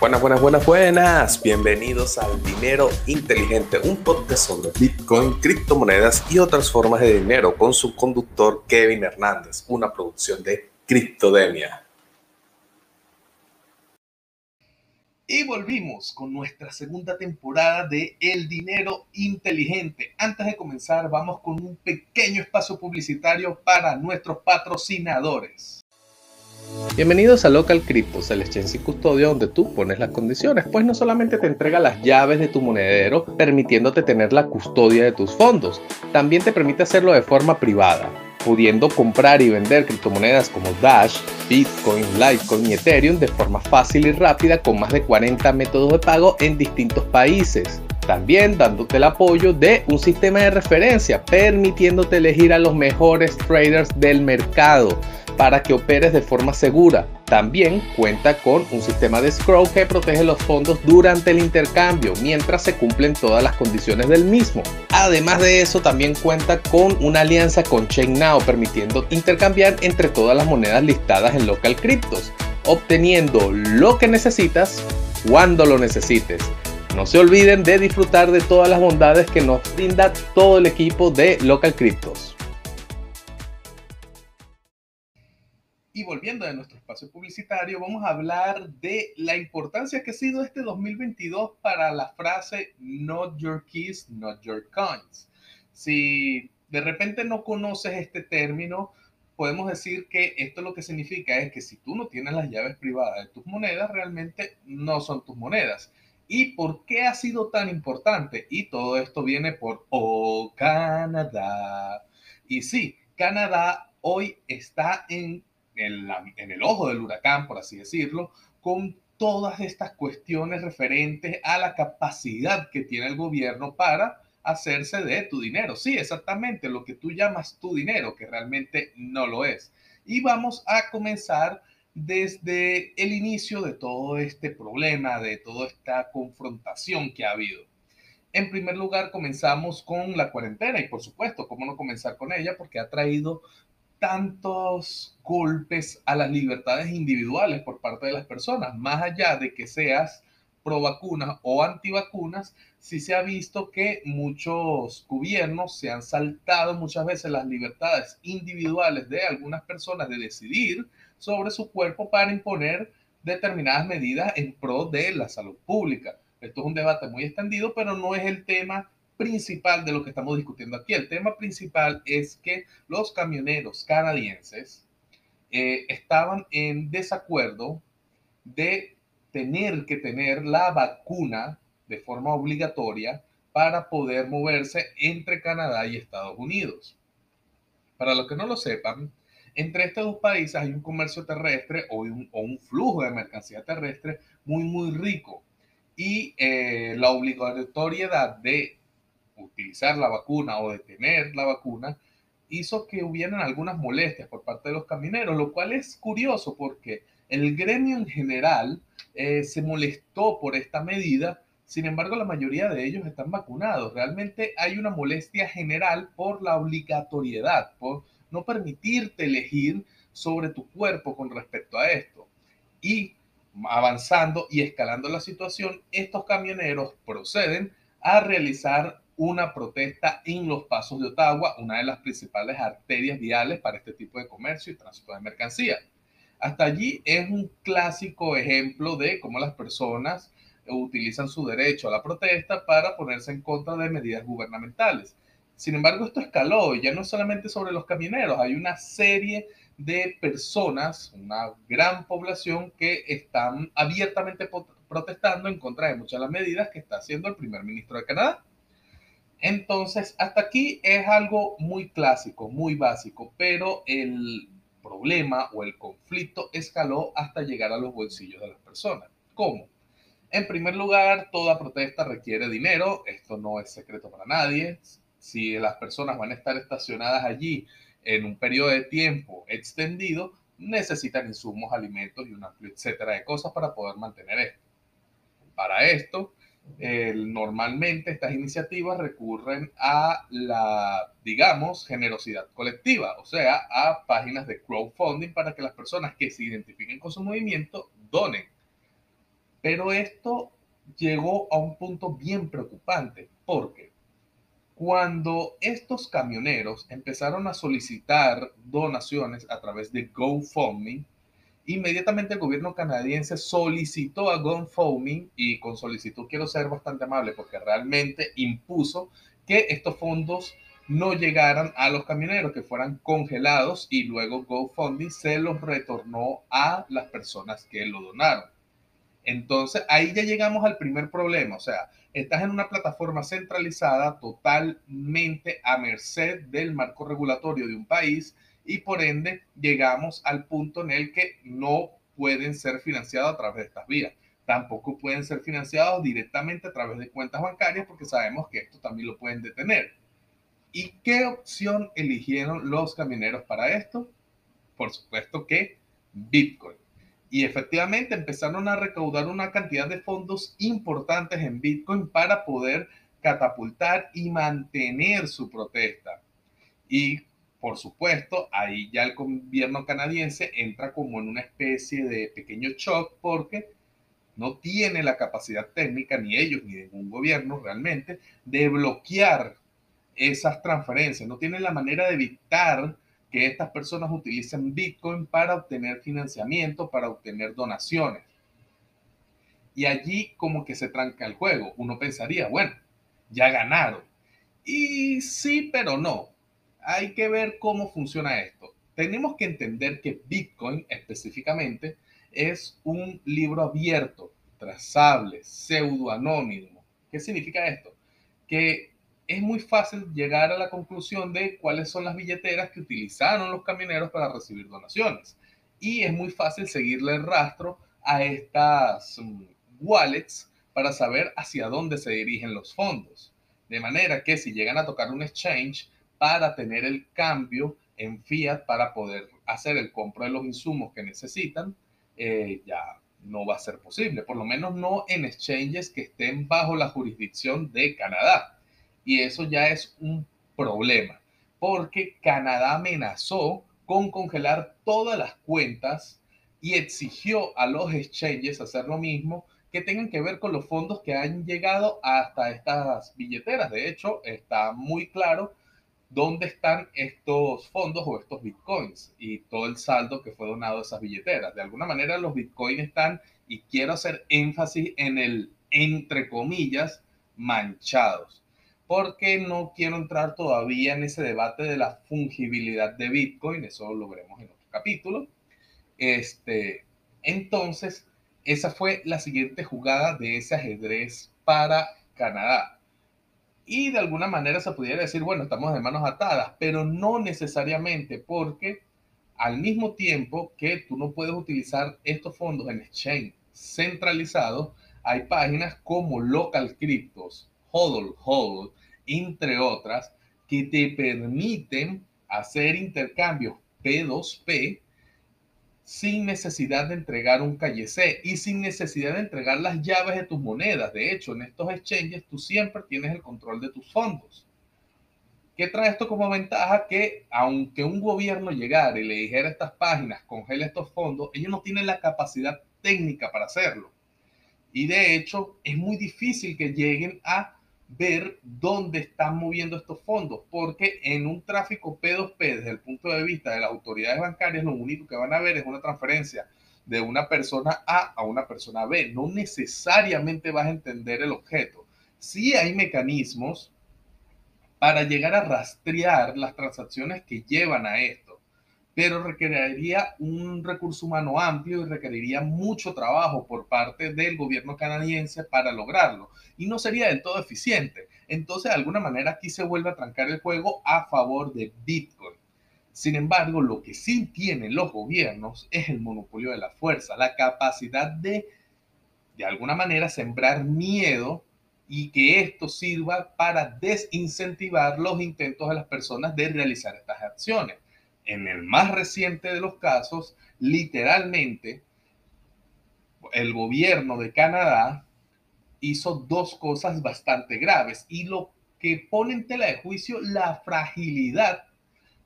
Buenas, buenas, buenas, buenas. Bienvenidos al Dinero Inteligente, un podcast sobre Bitcoin, criptomonedas y otras formas de dinero con su conductor Kevin Hernández, una producción de Criptodemia. Y volvimos con nuestra segunda temporada de El Dinero Inteligente. Antes de comenzar, vamos con un pequeño espacio publicitario para nuestros patrocinadores. Bienvenidos a Local Cryptos, el exchange y custodio donde tú pones las condiciones, pues no solamente te entrega las llaves de tu monedero, permitiéndote tener la custodia de tus fondos, también te permite hacerlo de forma privada, pudiendo comprar y vender criptomonedas como Dash, Bitcoin, Litecoin y Ethereum de forma fácil y rápida con más de 40 métodos de pago en distintos países. También dándote el apoyo de un sistema de referencia, permitiéndote elegir a los mejores traders del mercado para que operes de forma segura. También cuenta con un sistema de scroll que protege los fondos durante el intercambio mientras se cumplen todas las condiciones del mismo. Además de eso, también cuenta con una alianza con ChainNow permitiendo intercambiar entre todas las monedas listadas en Local Cryptos, obteniendo lo que necesitas cuando lo necesites. No se olviden de disfrutar de todas las bondades que nos brinda todo el equipo de Local Cryptos. Y volviendo a nuestro espacio publicitario, vamos a hablar de la importancia que ha sido este 2022 para la frase Not Your Keys, Not Your Coins. Si de repente no conoces este término, podemos decir que esto lo que significa es que si tú no tienes las llaves privadas de tus monedas, realmente no son tus monedas. ¿Y por qué ha sido tan importante? Y todo esto viene por Oh Canadá. Y sí, Canadá hoy está en en, el ojo del huracán, por así decirlo, con todas estas cuestiones referentes a la capacidad que tiene el gobierno para hacerse de tu dinero. Sí, exactamente lo que tú llamas tu dinero, que realmente no lo es. Y vamos a comenzar desde el inicio de todo este problema, de toda esta confrontación que ha habido. En primer lugar, comenzamos con la cuarentena y por supuesto, ¿cómo no comenzar con ella? Porque ha traído tantos golpes a las libertades individuales por parte de las personas, más allá de que seas pro vacunas o antivacunas, sí se ha visto que muchos gobiernos se han saltado muchas veces las libertades individuales de algunas personas de decidir sobre su cuerpo para imponer determinadas medidas en pro de la salud pública. Esto es un debate muy extendido, pero no es el tema principal de lo que estamos discutiendo aquí. El tema principal es que los camioneros canadienses eh, estaban en desacuerdo de tener que tener la vacuna de forma obligatoria para poder moverse entre Canadá y Estados Unidos. Para los que no lo sepan, entre estos dos países hay un comercio terrestre o un, flujo de mercancía terrestre muy, muy rico. Y eh, la obligatoriedad de utilizar la vacuna o detener la vacuna hizo que hubieran algunas molestias por parte de los camineros, lo cual es curioso porque el gremio en general eh, se molestó por esta medida, sin embargo la mayoría de ellos están vacunados. Realmente hay una molestia general por la obligatoriedad, por no permitirte elegir sobre tu cuerpo con respecto a esto. Y avanzando y escalando la situación, estos camioneros proceden a realizar una protesta en los pasos de Ottawa, una de las principales arterias viales para este tipo de comercio y tránsito de mercancía. Hasta allí es un clásico ejemplo de cómo las personas utilizan su derecho a la protesta para ponerse en contra de medidas gubernamentales. Sin embargo, esto escaló y ya no solamente sobre los camioneros, hay una serie de personas, una gran población que están abiertamente protestando en contra de muchas de las medidas que está haciendo el primer ministro de Canadá. Entonces, hasta aquí es algo muy clásico, muy básico, pero el problema o el conflicto escaló hasta llegar a los bolsillos de las personas. ¿Cómo? En primer lugar, toda protesta requiere dinero, esto no es secreto para nadie. Si las personas van a estar estacionadas allí en un periodo de tiempo extendido, necesitan insumos, alimentos y un amplio etcétera de cosas para poder mantener esto. Para esto, normalmente estas iniciativas recurren a la, digamos, generosidad colectiva, o sea, a páginas de crowdfunding para que las personas que se identifiquen con su movimiento donen. Pero esto llegó a un punto bien preocupante porque cuando estos camioneros empezaron a solicitar donaciones a través de GoFundMe, inmediatamente el gobierno canadiense solicitó a GoFundMe, y con solicitud quiero ser bastante amable porque realmente impuso que estos fondos no llegaran a los camioneros, que fueran congelados y luego GoFundMe se los retornó a las personas que lo donaron. Entonces ahí ya llegamos al primer problema, o sea, estás en una plataforma centralizada totalmente a merced del marco regulatorio de un país y por ende llegamos al punto en el que no pueden ser financiados a través de estas vías. Tampoco pueden ser financiados directamente a través de cuentas bancarias porque sabemos que esto también lo pueden detener. ¿Y qué opción eligieron los camioneros para esto? Por supuesto que Bitcoin. Y efectivamente empezaron a recaudar una cantidad de fondos importantes en Bitcoin para poder catapultar y mantener su protesta. Y por supuesto, ahí ya el gobierno canadiense entra como en una especie de pequeño shock porque no tiene la capacidad técnica, ni ellos, ni ningún gobierno realmente, de bloquear esas transferencias. No tienen la manera de evitar que estas personas utilicen Bitcoin para obtener financiamiento, para obtener donaciones. Y allí como que se tranca el juego. Uno pensaría, bueno, ya ganaron. Y sí, pero no. Hay que ver cómo funciona esto. Tenemos que entender que Bitcoin específicamente es un libro abierto, trazable, pseudoanónimo. ¿Qué significa esto? Que es muy fácil llegar a la conclusión de cuáles son las billeteras que utilizaron los camioneros para recibir donaciones. Y es muy fácil seguirle el rastro a estas mm, wallets para saber hacia dónde se dirigen los fondos. De manera que si llegan a tocar un exchange para tener el cambio en fiat para poder hacer el compro de los insumos que necesitan, eh, ya no va a ser posible, por lo menos no en exchanges que estén bajo la jurisdicción de Canadá. Y eso ya es un problema, porque Canadá amenazó con congelar todas las cuentas y exigió a los exchanges hacer lo mismo que tengan que ver con los fondos que han llegado hasta estas billeteras. De hecho, está muy claro dónde están estos fondos o estos bitcoins y todo el saldo que fue donado a esas billeteras. De alguna manera los bitcoins están, y quiero hacer énfasis en el entre comillas, manchados, porque no quiero entrar todavía en ese debate de la fungibilidad de bitcoin, eso lo veremos en otro capítulo. Este, entonces, esa fue la siguiente jugada de ese ajedrez para Canadá y de alguna manera se pudiera decir, bueno, estamos de manos atadas, pero no necesariamente porque al mismo tiempo que tú no puedes utilizar estos fondos en exchange centralizados, hay páginas como Local Cryptos, Hodl Hodl, entre otras, que te permiten hacer intercambios P2P sin necesidad de entregar un calle C y sin necesidad de entregar las llaves de tus monedas. De hecho, en estos exchanges tú siempre tienes el control de tus fondos. ¿Qué trae esto como ventaja? Que aunque un gobierno llegara y le dijera a estas páginas, congela estos fondos, ellos no tienen la capacidad técnica para hacerlo. Y de hecho, es muy difícil que lleguen a ver dónde están moviendo estos fondos, porque en un tráfico P2P, desde el punto de vista de las autoridades bancarias, lo único que van a ver es una transferencia de una persona A a una persona B. No necesariamente vas a entender el objeto. Sí hay mecanismos para llegar a rastrear las transacciones que llevan a esto pero requeriría un recurso humano amplio y requeriría mucho trabajo por parte del gobierno canadiense para lograrlo y no sería del todo eficiente. Entonces, de alguna manera, aquí se vuelve a trancar el juego a favor de Bitcoin. Sin embargo, lo que sí tienen los gobiernos es el monopolio de la fuerza, la capacidad de, de alguna manera, sembrar miedo y que esto sirva para desincentivar los intentos de las personas de realizar estas acciones en el más reciente de los casos, literalmente, el gobierno de Canadá hizo dos cosas bastante graves y lo que pone en tela de juicio la fragilidad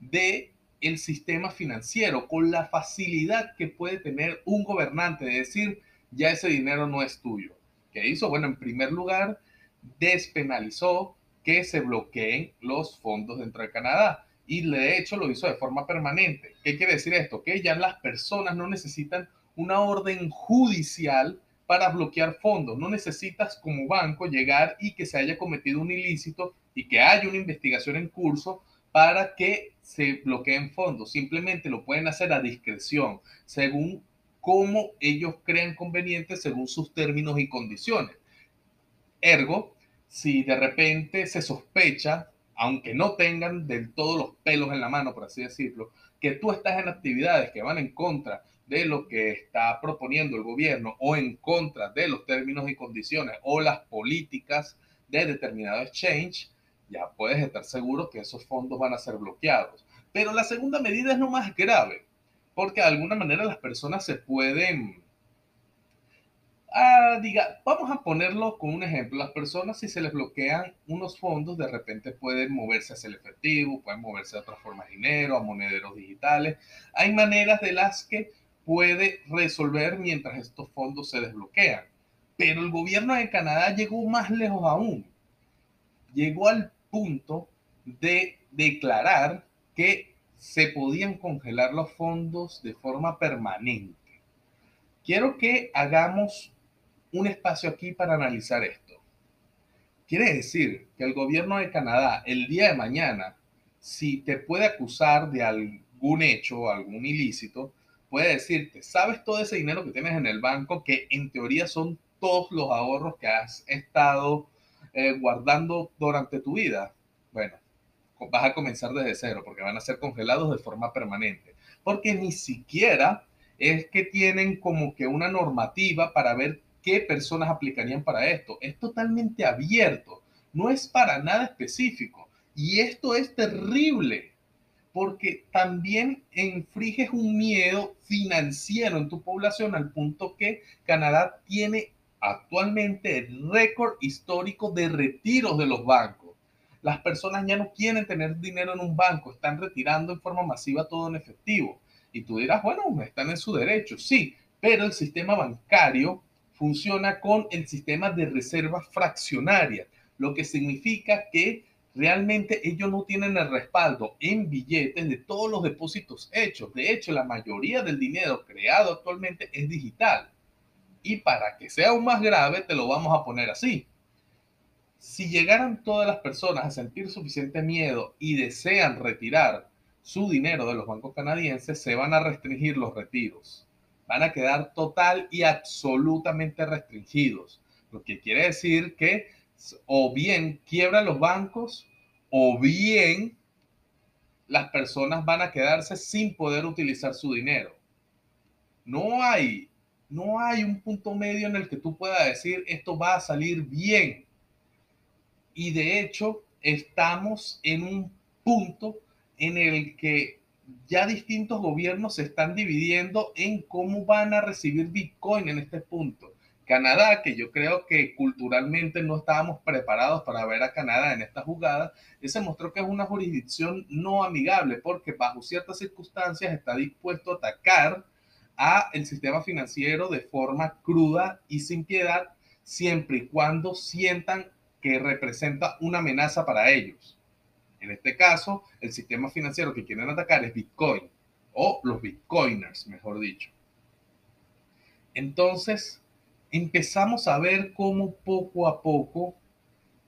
de el sistema financiero con la facilidad que puede tener un gobernante de decir ya ese dinero no es tuyo. ¿Qué hizo? Bueno, en primer lugar, despenalizó que se bloqueen los fondos dentro de Canadá y de hecho lo hizo de forma permanente. ¿Qué quiere decir esto? Que ya las personas no necesitan una orden judicial para bloquear fondos. No necesitas como banco llegar y que se haya cometido un ilícito y que haya una investigación en curso para que se bloqueen fondos. Simplemente lo pueden hacer a discreción, según cómo ellos crean conveniente, según sus términos y condiciones. Ergo, si de repente se sospecha, aunque no tengan del todo los pelos en la mano, por así decirlo, que tú estás en actividades que van en contra de lo que está proponiendo el gobierno o en contra de los términos y condiciones o las políticas de determinado exchange, ya puedes estar seguro que esos fondos van a ser bloqueados. Pero la segunda medida es no más grave, porque de alguna manera las personas se pueden Ah, diga, vamos a ponerlo con un ejemplo. Las personas, si se les bloquean unos fondos, de repente pueden moverse hacia el efectivo, pueden moverse de otra forma de dinero, a monederos digitales. Hay maneras de las que puede resolver mientras estos fondos se desbloquean. Pero el gobierno de Canadá llegó más lejos aún. Llegó al punto de declarar que se podían congelar los fondos de forma permanente. Quiero que hagamos un espacio aquí para analizar esto. Quiere decir que el gobierno de Canadá el día de mañana, si te puede acusar de algún hecho, algún ilícito, puede decirte, ¿sabes todo ese dinero que tienes en el banco que en teoría son todos los ahorros que has estado eh, guardando durante tu vida? Bueno, vas a comenzar desde cero porque van a ser congelados de forma permanente. Porque ni siquiera es que tienen como que una normativa para ver qué personas aplicarían para esto. Es totalmente abierto, no es para nada específico. Y esto es terrible, porque también infliges un miedo financiero en tu población al punto que Canadá tiene actualmente el récord histórico de retiros de los bancos. Las personas ya no quieren tener dinero en un banco, están retirando en forma masiva todo en efectivo. Y tú dirás, bueno, están en su derecho, sí, pero el sistema bancario funciona con el sistema de reserva fraccionaria, lo que significa que realmente ellos no tienen el respaldo en billetes de todos los depósitos hechos. De hecho, la mayoría del dinero creado actualmente es digital. Y para que sea aún más grave, te lo vamos a poner así. Si llegaran todas las personas a sentir suficiente miedo y desean retirar su dinero de los bancos canadienses, se van a restringir los retiros van a quedar total y absolutamente restringidos. Lo que quiere decir que o bien quiebran los bancos o bien las personas van a quedarse sin poder utilizar su dinero. No hay, no hay un punto medio en el que tú puedas decir esto va a salir bien. Y de hecho, estamos en un punto en el que ya distintos gobiernos se están dividiendo en cómo van a recibir Bitcoin en este punto. Canadá, que yo creo que culturalmente no estábamos preparados para ver a Canadá en esta jugada, se mostró que es una jurisdicción no amigable porque bajo ciertas circunstancias está dispuesto a atacar a el sistema financiero de forma cruda y sin piedad, siempre y cuando sientan que representa una amenaza para ellos. En este caso, el sistema financiero que quieren atacar es Bitcoin o los Bitcoiners, mejor dicho. Entonces, empezamos a ver cómo poco a poco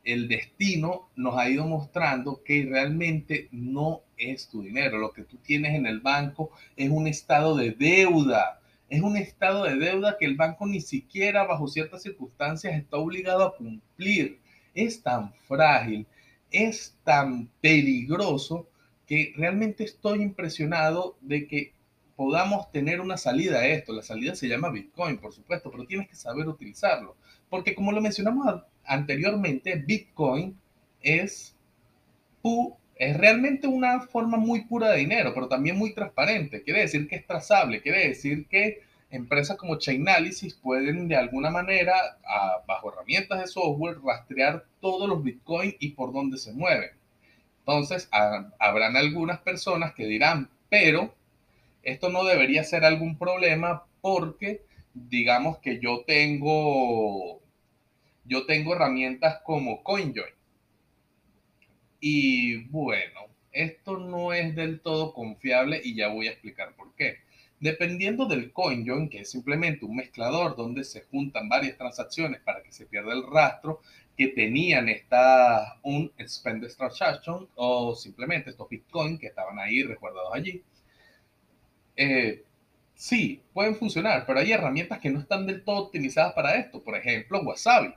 el destino nos ha ido mostrando que realmente no es tu dinero. Lo que tú tienes en el banco es un estado de deuda. Es un estado de deuda que el banco ni siquiera bajo ciertas circunstancias está obligado a cumplir. Es tan frágil, es tan peligroso que realmente estoy impresionado de que podamos tener una salida a esto. La salida se llama Bitcoin, por supuesto, pero tienes que saber utilizarlo. Porque como lo mencionamos anteriormente, Bitcoin es, es realmente una forma muy pura de dinero, pero también muy transparente. Quiere decir que es trazable, quiere decir que empresas como Chainalysis pueden de alguna manera, bajo herramientas de software, rastrear todos los bitcoins y por dónde se mueven. Entonces, habrán algunas personas que dirán, pero esto no debería ser algún problema porque digamos que yo tengo, yo tengo herramientas como CoinJoin. Y bueno, esto no es del todo confiable y ya voy a explicar por qué. Dependiendo del CoinJoin, que es simplemente un mezclador donde se juntan varias transacciones para que se pierda el rastro, que tenían esta, un spend transaction o simplemente estos Bitcoin que estaban ahí resguardados allí. Eh, sí, pueden funcionar, pero hay herramientas que no están del todo optimizadas para esto. Por ejemplo, Wasabi.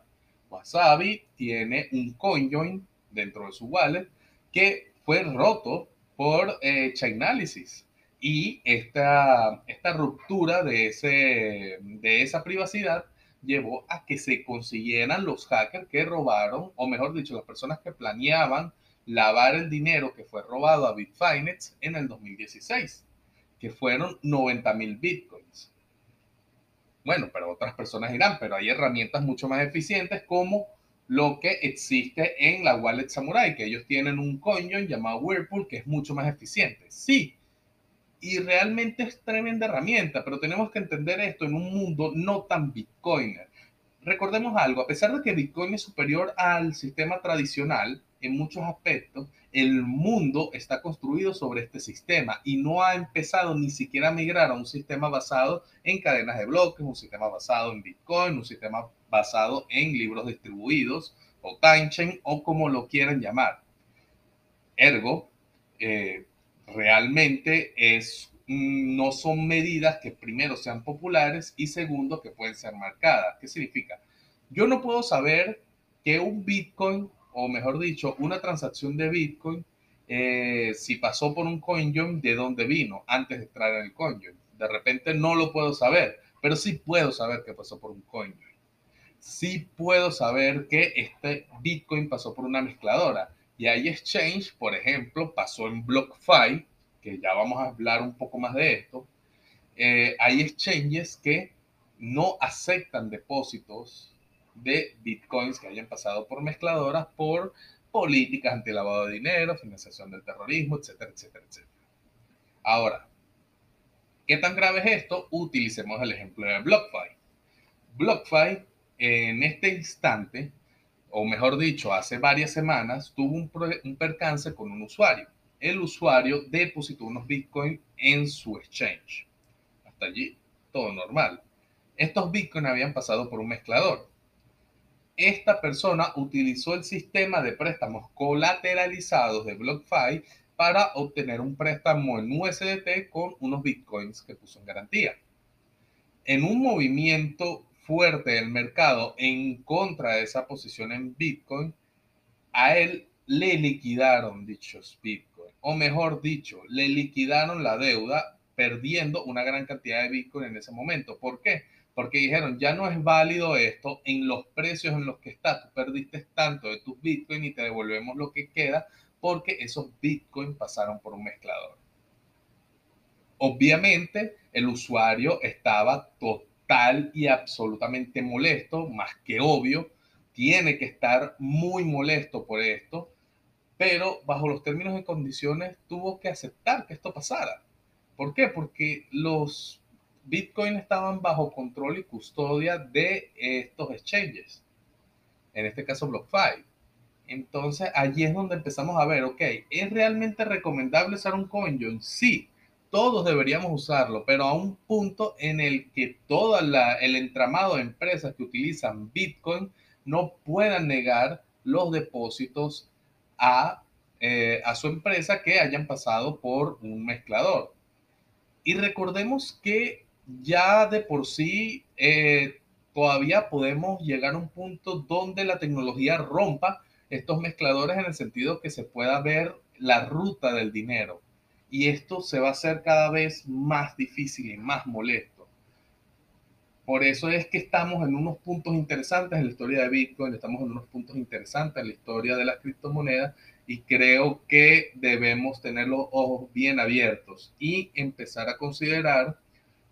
Wasabi tiene un CoinJoin dentro de su wallet que fue roto por eh, Chainalysis. Y esta, esta ruptura de, ese, de esa privacidad llevó a que se consiguieran los hackers que robaron, o mejor dicho, las personas que planeaban lavar el dinero que fue robado a Bitfinex en el 2016, que fueron 90 mil bitcoins. Bueno, pero otras personas dirán, pero hay herramientas mucho más eficientes como lo que existe en la Wallet Samurai, que ellos tienen un coin llamado Whirlpool que es mucho más eficiente. Sí, y realmente es tremenda herramienta, pero tenemos que entender esto en un mundo no tan bitcoiner. Recordemos algo, a pesar de que Bitcoin es superior al sistema tradicional en muchos aspectos, el mundo está construido sobre este sistema y no ha empezado ni siquiera a migrar a un sistema basado en cadenas de bloques, un sistema basado en Bitcoin, un sistema basado en libros distribuidos o chain o como lo quieran llamar. Ergo, eh, realmente es, mm, no son medidas que primero sean populares y segundo que pueden ser marcadas. ¿Qué significa? Yo no puedo saber que un Bitcoin, o mejor dicho, una transacción de Bitcoin, eh, si pasó por un CoinJoin, de dónde vino antes de entrar en el CoinJoin. De repente no lo puedo saber, pero sí puedo saber que pasó por un CoinJoin. Sí puedo saber que este Bitcoin pasó por una mezcladora y hay exchange, por ejemplo, pasó en BlockFi, que ya vamos a hablar un poco más de esto. Eh, hay exchanges que no aceptan depósitos de bitcoins que hayan pasado por mezcladoras por políticas anti lavado de dinero, financiación del terrorismo, etcétera, etcétera, etcétera. Ahora, ¿qué tan grave es esto? Utilicemos el ejemplo de BlockFi. BlockFi en este instante o mejor dicho, hace varias semanas, tuvo un, percance con un usuario. El usuario depositó unos bitcoins en su exchange. Hasta allí, todo normal. Estos bitcoins habían pasado por un mezclador. Esta persona utilizó el sistema de préstamos colateralizados de BlockFi para obtener un préstamo en USDT con unos bitcoins que puso en garantía. En un movimiento fuerte del mercado en contra de esa posición en Bitcoin, a él le liquidaron dichos Bitcoin, o mejor dicho, le liquidaron la deuda perdiendo una gran cantidad de Bitcoin en ese momento. ¿Por qué? Porque dijeron, ya no es válido esto en los precios en los que está. Tú perdiste tanto de tus Bitcoin y te devolvemos lo que queda porque esos Bitcoin pasaron por un mezclador. Obviamente, el usuario estaba totalmente y absolutamente molesto, más que obvio, tiene que estar muy molesto por esto, pero bajo los términos y condiciones tuvo que aceptar que esto pasara. ¿Por qué? Porque los Bitcoin estaban bajo control y custodia de estos exchanges, en este caso BlockFi. Entonces allí es donde empezamos a ver, ok, ¿es realmente recomendable usar un CoinJoin? Sí, todos deberíamos usarlo, pero a un punto en el que todo el entramado de empresas que utilizan Bitcoin no puedan negar los depósitos a, eh, a su empresa que hayan pasado por un mezclador. Y recordemos que ya de por sí eh, todavía podemos llegar a un punto donde la tecnología rompa estos mezcladores en el sentido que se pueda ver la ruta del dinero y esto se va a hacer cada vez más difícil y más molesto. Por eso es que estamos en unos puntos interesantes en la historia de Bitcoin, estamos en unos puntos interesantes en la historia de las criptomonedas y creo que debemos tener los ojos bien abiertos y empezar a considerar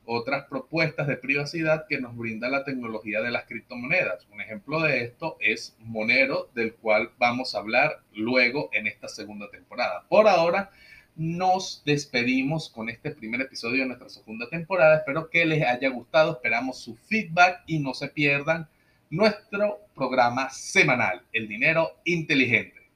otras propuestas de privacidad que nos brinda la tecnología de las criptomonedas. Un ejemplo de esto es Monero, del cual vamos a hablar luego en esta segunda temporada. Por ahora, nos despedimos con este primer episodio de nuestra segunda temporada. Espero que les haya gustado, esperamos su feedback y no se pierdan nuestro programa semanal, El Dinero Inteligente.